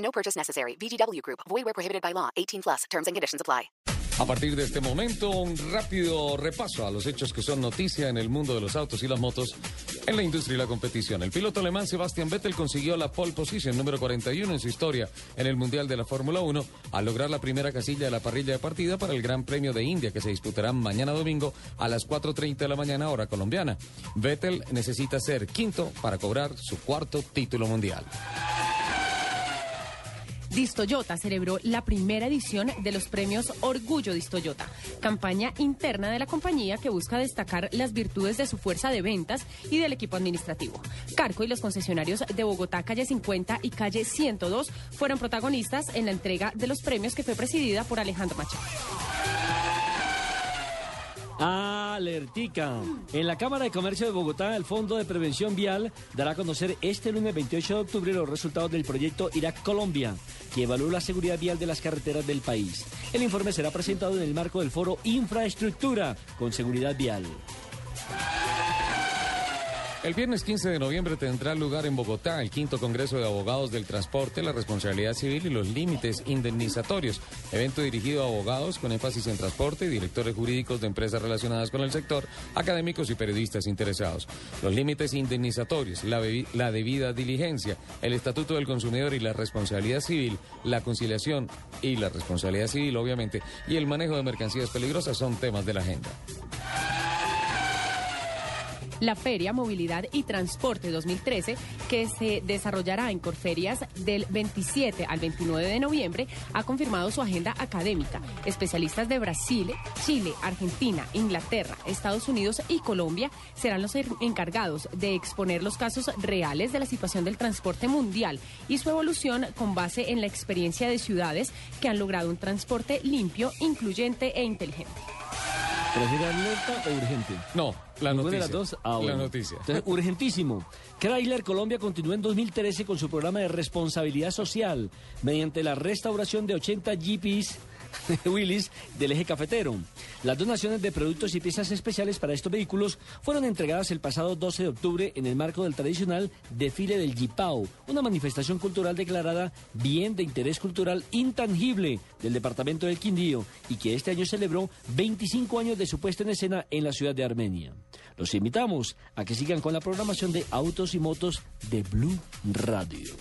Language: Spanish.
No purchase necessary. VGW Group. Void where prohibited by law. 18 plus. Terms and conditions apply. A partir de este momento, un rápido repaso a los hechos que son noticia en el mundo de los autos y las motos en la industria y la competición. El piloto alemán Sebastian Vettel consiguió la pole position número 41 en su historia en el Mundial de la Fórmula 1 al lograr la primera casilla de la parrilla de partida para el Gran Premio de India que se disputará mañana domingo a las 4.30 de la mañana hora colombiana. Vettel necesita ser quinto para cobrar su cuarto título mundial. Distoyota celebró la primera edición de los premios Orgullo Distoyota, campaña interna de la compañía que busca destacar las virtudes de su fuerza de ventas y del equipo administrativo. Carco y los concesionarios de Bogotá, calle 50 y calle 102 fueron protagonistas en la entrega de los premios que fue presidida por Alejandro Machado. Alertica. En la Cámara de Comercio de Bogotá, el Fondo de Prevención Vial dará a conocer este lunes 28 de octubre los resultados del proyecto Irak Colombia, que evalúa la seguridad vial de las carreteras del país. El informe será presentado en el marco del foro Infraestructura con Seguridad Vial. El viernes 15 de noviembre tendrá lugar en Bogotá el quinto Congreso de Abogados del Transporte, la responsabilidad civil y los límites indemnizatorios. Evento dirigido a abogados con énfasis en transporte, directores jurídicos de empresas relacionadas con el sector, académicos y periodistas interesados. Los límites indemnizatorios, la, la debida diligencia, el Estatuto del Consumidor y la responsabilidad civil, la conciliación y la responsabilidad civil, obviamente, y el manejo de mercancías peligrosas son temas de la agenda. La Feria Movilidad y Transporte 2013, que se desarrollará en Corferias del 27 al 29 de noviembre, ha confirmado su agenda académica. Especialistas de Brasil, Chile, Argentina, Inglaterra, Estados Unidos y Colombia serán los encargados de exponer los casos reales de la situación del transporte mundial y su evolución con base en la experiencia de ciudades que han logrado un transporte limpio, incluyente e inteligente. ¿Prefiere alerta o urgente? No, la noticia. de las dos? Ah, La noticia. Entonces, urgentísimo. Chrysler Colombia continúa en 2013 con su programa de responsabilidad social mediante la restauración de 80 GPs Willis del eje cafetero. Las donaciones de productos y piezas especiales para estos vehículos fueron entregadas el pasado 12 de octubre en el marco del tradicional desfile del Jipao, una manifestación cultural declarada bien de interés cultural intangible del departamento del Quindío y que este año celebró 25 años de su puesta en escena en la ciudad de Armenia. Los invitamos a que sigan con la programación de autos y motos de Blue Radio.